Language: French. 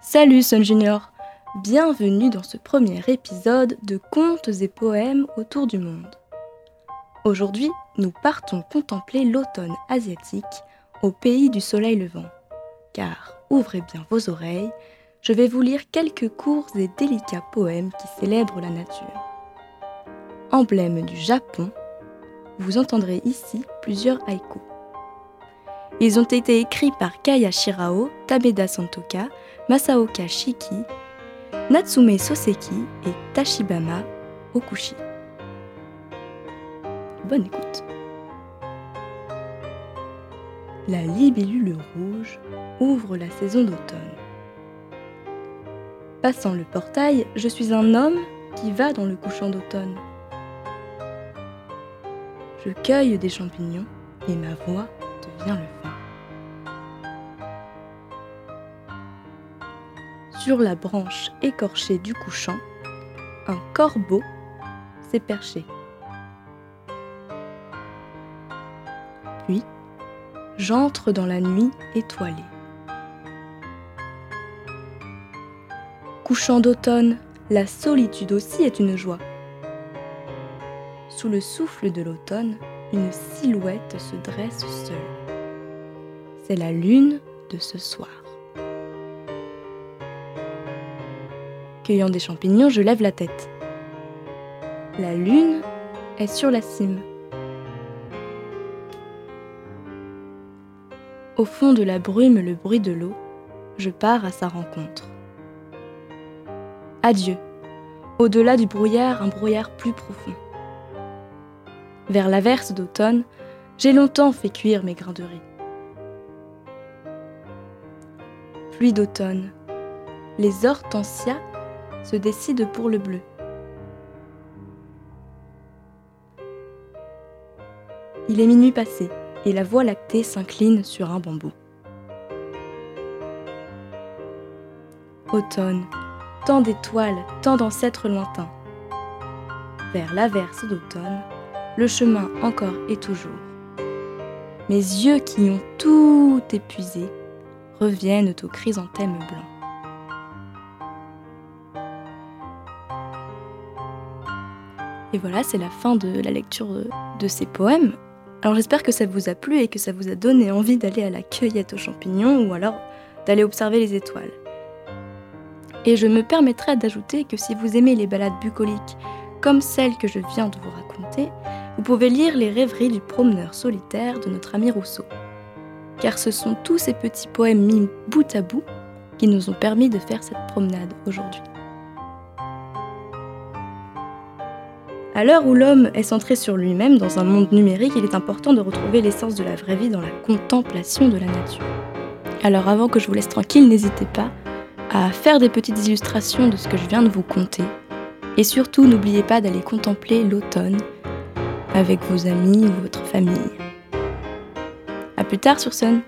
Salut Sun Junior Bienvenue dans ce premier épisode de Contes et poèmes autour du monde. Aujourd'hui, nous partons contempler l'automne asiatique au pays du soleil levant. Car, ouvrez bien vos oreilles, je vais vous lire quelques courts et délicats poèmes qui célèbrent la nature. Emblème du Japon, vous entendrez ici plusieurs haïkus. Ils ont été écrits par Kaya Shirao, Tabeda Santoka, Masaoka Shiki, Natsume Soseki et Tashibama Okushi. Bonne écoute. La libellule rouge ouvre la saison d'automne. Passant le portail, je suis un homme qui va dans le couchant d'automne. Je cueille des champignons et ma voix devient le vent. Sur la branche écorchée du couchant, un corbeau s'est perché. Puis, j'entre dans la nuit étoilée. Couchant d'automne, la solitude aussi est une joie. Sous le souffle de l'automne, une silhouette se dresse seule. C'est la lune de ce soir. Cueillant des champignons, je lève la tête. La lune est sur la cime. Au fond de la brume, le bruit de l'eau, je pars à sa rencontre. Adieu. Au-delà du brouillard, un brouillard plus profond. Vers l'averse d'automne, j'ai longtemps fait cuire mes grains de riz. Pluie d'automne, les hortensias se décident pour le bleu. Il est minuit passé et la voie lactée s'incline sur un bambou. Automne, tant d'étoiles, tant d'ancêtres lointains. Vers l'averse d'automne, le chemin encore et toujours. Mes yeux qui ont tout épuisé reviennent aux chrysanthèmes blancs. Et voilà, c'est la fin de la lecture de ces poèmes. Alors j'espère que ça vous a plu et que ça vous a donné envie d'aller à la cueillette aux champignons ou alors d'aller observer les étoiles. Et je me permettrai d'ajouter que si vous aimez les balades bucoliques comme celle que je viens de vous raconter, vous pouvez lire les rêveries du promeneur solitaire de notre ami Rousseau. Car ce sont tous ces petits poèmes mis bout à bout qui nous ont permis de faire cette promenade aujourd'hui. À l'heure où l'homme est centré sur lui-même dans un monde numérique, il est important de retrouver l'essence de la vraie vie dans la contemplation de la nature. Alors avant que je vous laisse tranquille, n'hésitez pas à faire des petites illustrations de ce que je viens de vous conter. Et surtout, n'oubliez pas d'aller contempler l'automne avec vos amis ou votre famille. A plus tard sur Sun